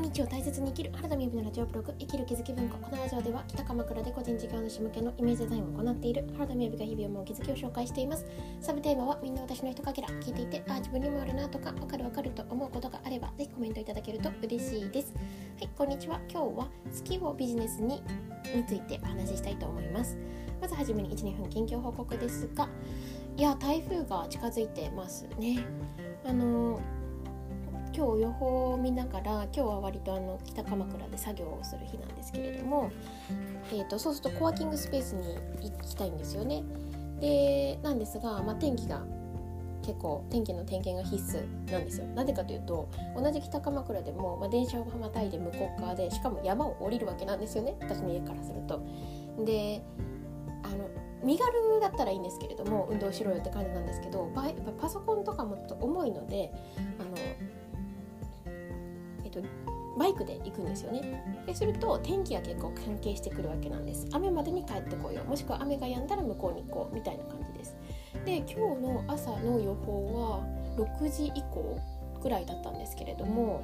毎日を大切に生きる原田美由のラジオブログ生きる気づき文庫このラジオでは北鎌倉で個人事業主向けのイメージデザインを行っている原田美由が日々思う気づきを紹介しています。サブテーマはみんな私の人かけら聞いていてあ自分にもあるなとかわかるわかると思うことがあればぜひコメントいただけると嬉しいです。はいこんにちは。今日は好きをビジネスにについてお話ししたいと思います。まずはじめに12分近況報告ですがいや台風が近づいてますね。あの今日予報を見ながら今日は割とあの北鎌倉で作業をする日なんですけれども、えーと、そうするとコワーキングスペースに行きたいんですよね。でなんですが、まあ、天気が結構天気の点検が必須なんですよ。なぜかというと同じ北鎌倉でも、まあ、電車をまたいで向こう側でしかも山を降りるわけなんですよね私の家からすると。であの身軽だったらいいんですけれども運動しろよって感じなんですけどパソコンとかもちょっと重いのであの、バイクで行くんですよね。ですると天気が結構関係してくるわけなんです。雨までに帰ってこよ。うもしくは雨が止んだら向こうに行こうみたいな感じです。で今日の朝の予報は6時以降ぐらいだったんですけれども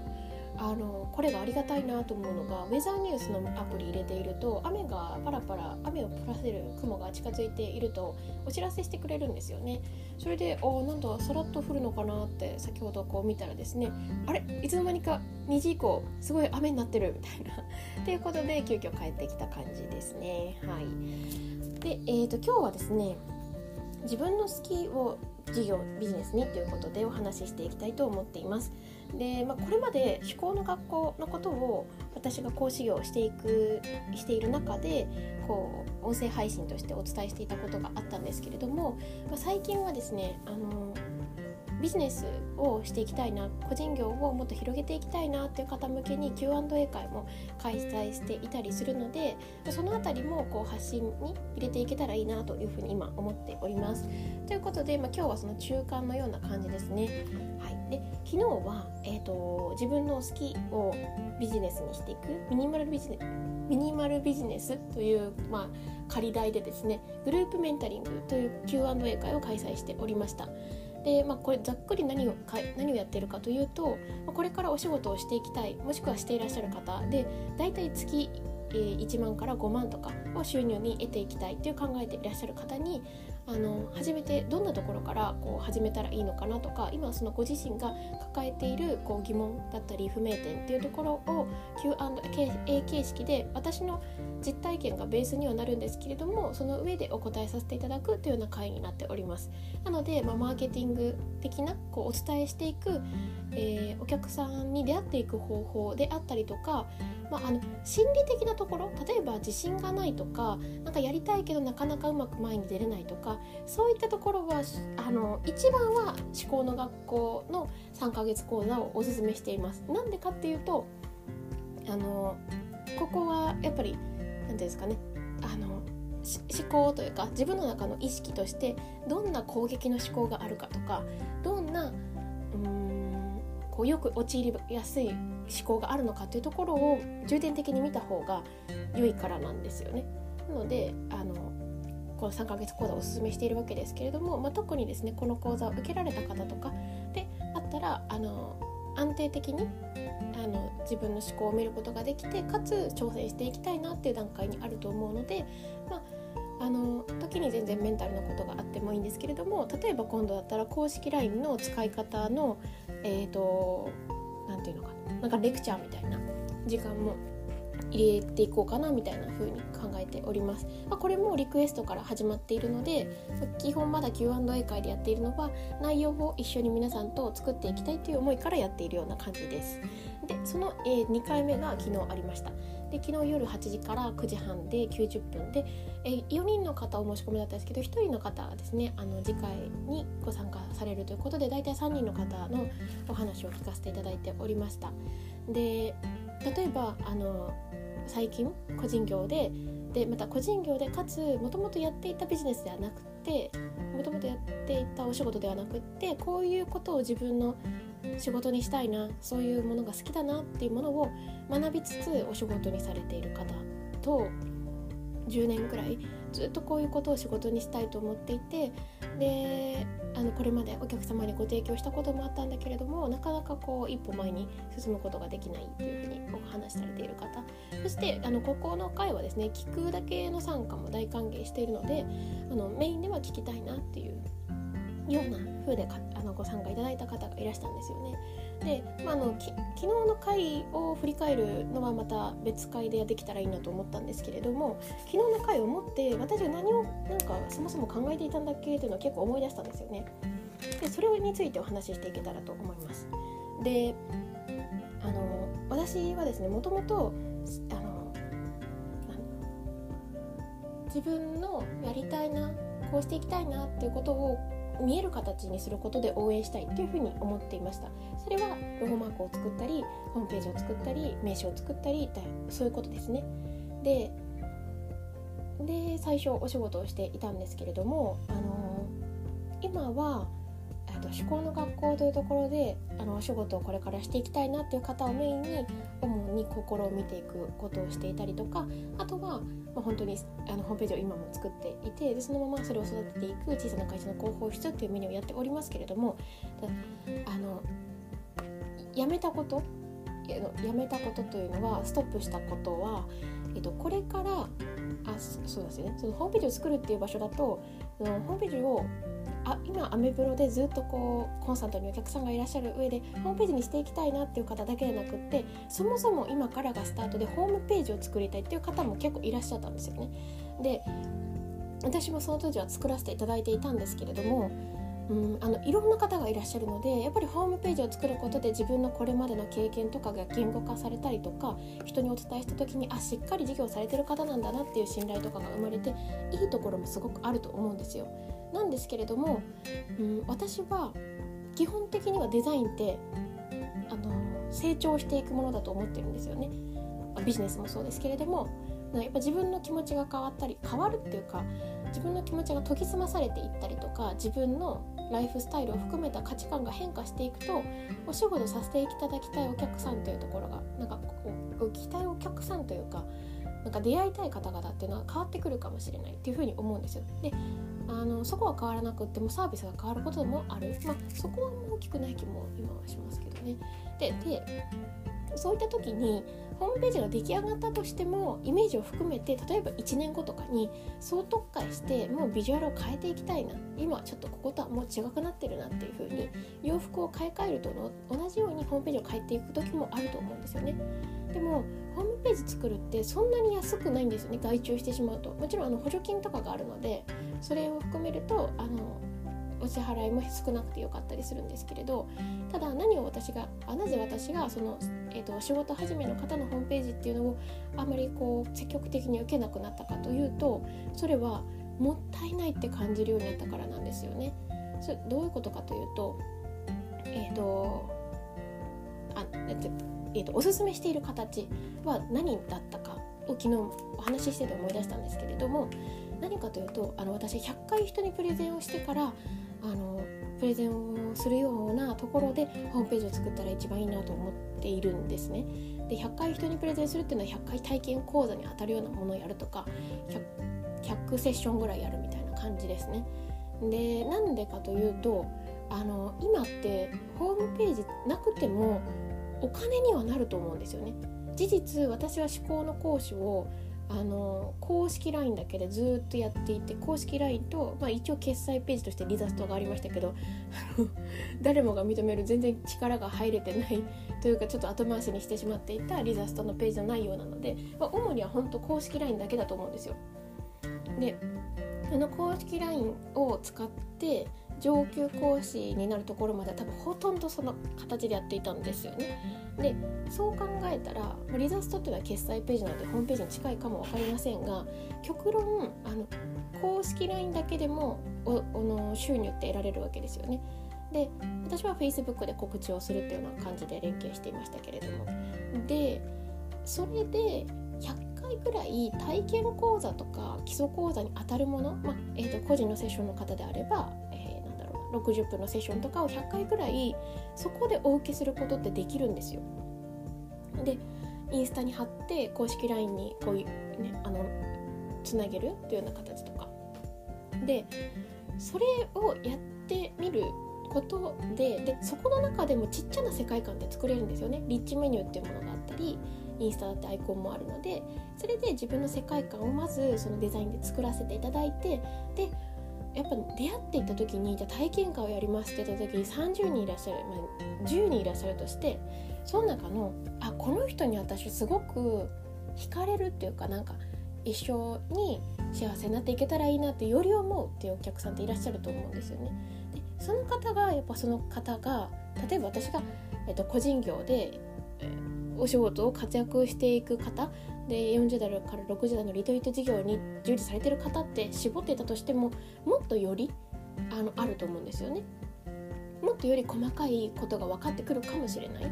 あのこれがありがたいなと思うのがウェザーニュースのアプリ入れていると雨がパラパラ雨を降らせる雲が近づいているとお知らせしてくれるんですよね。それでおなんださらっと降るのかなって先ほどこう見たらですねあれ？いつの間にか2時以降すごい雨になってるみたいな。っていうことで急遽帰ってきた感じですね。はい。で、えーと、と今日はですね自分の好きを事業ビジネスにということでお話ししていきたいと思っています。で、まあ、これまで思考の学校のことを私が講師業をしていくしている中でこう音声配信としてお伝えしていたことがあったんですけれども、まあ、最近はですねあのビジネスをしていきたいな個人業をもっと広げていきたいなっていう方向けに Q&A 会も開催していたりするのでその辺りもこう発信に入れていけたらいいなというふうに今思っております。ということで、まあ、今日はその中間のような感じですね。で昨日は、えーと、自分の好きをビジネスにしていくミニマルビジネミニマルビジネスという、まあ、仮題でですねグループメンタリングという Q&A 会を開催しておりました。で、まあ、これざっくり何をか何をやってるかというと、これからお仕事をしていきたいもしくはしていらっしゃる方で大体月1万から5万とかを収入に得ていきたいという考えていらっしゃる方にあの始めてどんなところからこう始めたらいいのかなとか今そのご自身が抱えているこう疑問だったり不明点っていうところを Q&A 形式で私の実体験がベースにはなるんですけれどもその上でお答えさせていただくというような会になっております。なので、まあ、マーケティング的なこうお伝えしていく、えー、お客さんに出会っていく方法であったりとかまあ、あの心理的なところ例えば自信がないとか何かやりたいけどなかなかうまく前に出れないとかそういったところはあの一番は思考の学校の3ヶ月講座をおすすめしています。なんでかっていうとあのここはやっぱり何ていうんですかねあの思考というか自分の中の意識としてどんな攻撃の思考があるかとかどんなこうよく陥りやすい思考があるのかというところを重点的に見た方が良いからなんですよね。なのであのこの3ヶ月講座をおすすめしているわけですけれども、まあ、特にですねこの講座を受けられた方とかであったらあの安定的にあの自分の思考を見ることができてかつ挑戦していきたいなっていう段階にあると思うので、まあ、あの時に全然メンタルなことがあってもいいんですけれども例えば今度だったら公式 LINE の使い方のえっ、ー、と何て言うのかな。なんかレクチャーみたいな時間も入れていこうかなみたいな風に考えております、まあ、これもリクエストから始まっているので基本まだ Q&A 会でやっているのは内容を一緒に皆さんと作っていきたいという思いからやっているような感じです。でその、え、2回目が昨日ありました。で昨日夜8時から9時半で90分で、え、4人の方お申し込みだったんですけど1人の方がですねあの次回にご参加されるということで大体3人の方のお話を聞かせていただいておりました。で例えばあの最近個人業ででまた個人業でかつもともとやっていたビジネスではなくてもともとやっていたお仕事ではなくってこういうことを自分の仕事にしたいなそういうものが好きだなっていうものを学びつつお仕事にされている方と10年くらいずっとこういうことを仕事にしたいと思っていてであのこれまでお客様にご提供したこともあったんだけれどもなかなかこう一歩前に進むことができないっていうふうにお話しされている方そしてあのここの回はですね聞くだけの参加も大歓迎しているのであのメインでは聞きたいなっていうような風であのご参加いただいた方がいらしたんですよね。で、まあ、あの昨日の回を振り返るのはまた別回でできたらいいなと思ったんですけれども昨日の回をもって私は何をなんかそもそも考えていたんだっけっていうのを結構思い出したんですよね。でそれについてお話ししていけたらと思います。であの私はですねもともとあの自分のやりたいなこうしていきたいなっていうことを見える形にすることで応援したいっていうふうに思っていました。それはロゴマークを作ったりホームページを作ったり名刺を作ったりそういうことですね。でで最初お仕事をしていたんですけれども、あの今はと思考の学校というところであのお仕事をこれからしていきたいなっていう方をメインに主に心を見ていくことをしていたりとかあとは、まあ、本当にあのホームページを今も作っていてでそのままそれを育てていく小さな会社の広報室っていうメニューをやっておりますけれどもあのやめたことやめたことというのはストップしたことは、えっと、これからあそうですね。そのホームページを作るっていう場所だとそのホームページをあ今アメブロでずっとこうコンスタントにお客さんがいらっしゃる上でホームページにしていきたいなっていう方だけでなくってそもそも今からがスタートでホームページを作りたいっていう方も結構いらっしゃったんですよね。で私もその当時は作らせていただいていたんですけれどもうん、あのいろんな方がいらっしゃるのでやっぱりホームページを作ることで自分のこれまでの経験とかが言語化されたりとか人にお伝えした時にあしっかり事業されてる方なんだなっていう信頼とかが生まれていいところもすごくあると思うんですよ。なんですけれども、うん、私は基本的にはデザインってあの成長していくものだと思ってるんですよね。ビジネスもそうですけれどもやっぱ自分の気持ちが変わったり変わるっていうか自分の気持ちが研ぎ澄まされていったりとか自分のライフスタイルを含めた価値観が変化していくとお仕事させていただきたいお客さんというところがなんかこう期待お客さんというかなんか出会いたい方々っていうのは変わってくるかもしれないっていうふうに思うんですよ。であのそこは変わらなくってもサービスが変わることもある、まあ、そこは大きくない気も今はしますけどね。ででそういった時にホームページが出来上がったとしてもイメージを含めて例えば1年後とかに総特化してもうビジュアルを変えていきたいな。今ちょっとこことはもう違くなってるなっていう風に洋服を買い替えるとの同じようにホームページを変えていく時もあると思うんですよね。でもホームページ作るってそんなに安くないんですよね。外注してしまうと。もちろんあの補助金とかがあるのでそれを含めるとあのお支払いも少なくてよかったりするんですけれどただ何を私があなぜ私がその、えーと、仕事始めの方のホームページっていうのをあまりこう積極的に受けなくなったかというとそれはもったいないって感じるようになったからなんですよね。そどういうことかというとえ、ー、とあえーと、おすすめしている形は何だったかを昨日お話ししてて思い出したんですけれども何かというとあの私100回人にプレゼンをしてからあのプレゼンをするようなところでホームページを作ったら一番いいなと思っているんですね。で100回人にプレゼンするっていうのは100回体験講座に当たるようなものをやるとか 100, 100セッションぐらいやるみたいな感じですね。でなんでかというとあの今ってホームページなくてもお金にはなると思うんですよね。事実私は思考の講師をあの公式 LINE だけでずっとやっていて公式 LINE と、まあ、一応決済ページとしてリザストがありましたけど 誰もが認める全然力が入れてないというかちょっと後回しにしてしまっていたリザストのページの内容なので、まあ、主には本当公式 LINE だけだと思うんですよ。であの公式 LINE を使って上級講師になるところまでは多分ほとんどその形でやっていたんですよね。でそう考えたらリザストっていうのは決済ページなのでホームページに近いかも分かりませんが極論あの公式 LINE だけでもおの収入って得られるわけですよね。で私は Facebook で告知をするっていうような感じで連携していましたけれどもでそれで100回ぐらい体験講座とか基礎講座に当たるもの、まあえー、と個人のセッションの方であれば60分のセッションとかを100回ぐらいそこでお受けすることってできるんですよ。でインスタに貼って公式 LINE にこういうねあのつなげるというような形とかでそれをやってみることででそこの中でもちっちゃな世界観って作れるんですよねリッチメニューっていうものがあったりインスタだってアイコンもあるのでそれで自分の世界観をまずそのデザインで作らせていただいてでやっぱ出会っていった時にじゃあ体験会をやりますって言った時に30人いらっしゃる、まあ、10人いらっしゃるとしてその中のあこの人に私すごく惹かれるっていうかなんか一緒に幸せになっていけたらいいなってより思うっていうお客さんっていらっしゃると思うんですよね。でその方がやっぱその方が例えば私が、えっと、個人業で、えー、お仕事を活躍していく方で40代から60代のリトリート事業に従事されてる方って絞ってたとしてももっとよりあのあると思うんですよね。もっとより細かいことが分かってくるかもしれない。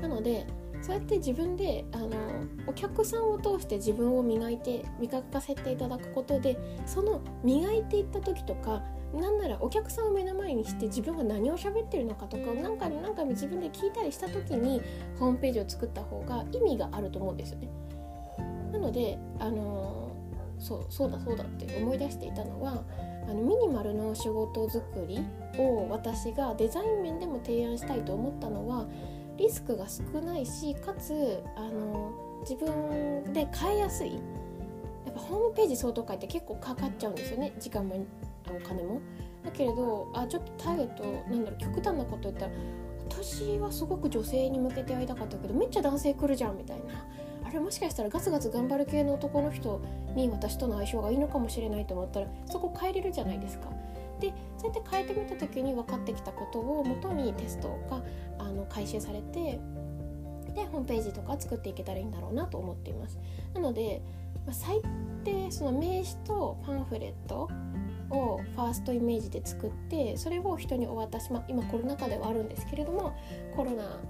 なのでそうやって自分であのお客さんを通して自分を磨いて磨かせていただくことでその磨いていった時とかなんならお客さんを目の前にして自分が何を喋ってるのかとか何回も何回も自分で聞いたりした時にホームページを作った方が意味があると思うんですよね。なのであのそうそうだそうだって思い出していたのはあのミニマルの仕事作りを私がデザイン面でも提案したいと思ったのはリスクが少ないしかつあの自分で変えやすいやっぱホームページ相当書いて結構かかっちゃうんですよね時間もお金も。だけれどあちょっとターゲットなんだろう極端なこと言ったら私はすごく女性に向けて会いたかったけどめっちゃ男性来るじゃんみたいなあれもしかしたらガツガツ頑張る系の男の人に私との相性がいいのかもしれないと思ったらそこ変えれるじゃないですか。でそうやって変えてみた時に分かってきたことをもとにテストがあの回収されてでホームページとか作っていけたらいいんだろうなと思っています。なので、まあ、最低その名刺とパンフレットをファーストイメージで作ってそれを人にお渡し、まあ、今コロナ禍ではあるんですけれどもコロナ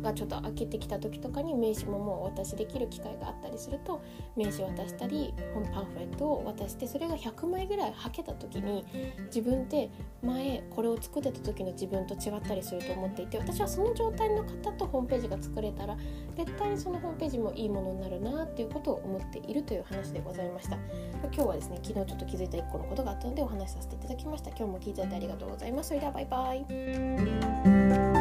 がちょっと開けてきた時とかに名刺ももうお渡しできる機会があったりすると名刺渡したり本パンフレットを渡してそれが100枚ぐらいはけた時に自分って前これを作ってた時の自分と違ったりすると思っていて私はその状態の方とホームページが作れたら絶対にそのホームページもいいものになるなっていうことを思っているという話でございました。今日はですね昨日ちょっと気づいた1個のことがあったのでお話しさせていただきました。今日も聞いていただいてありがとうございます。それではバイバイ。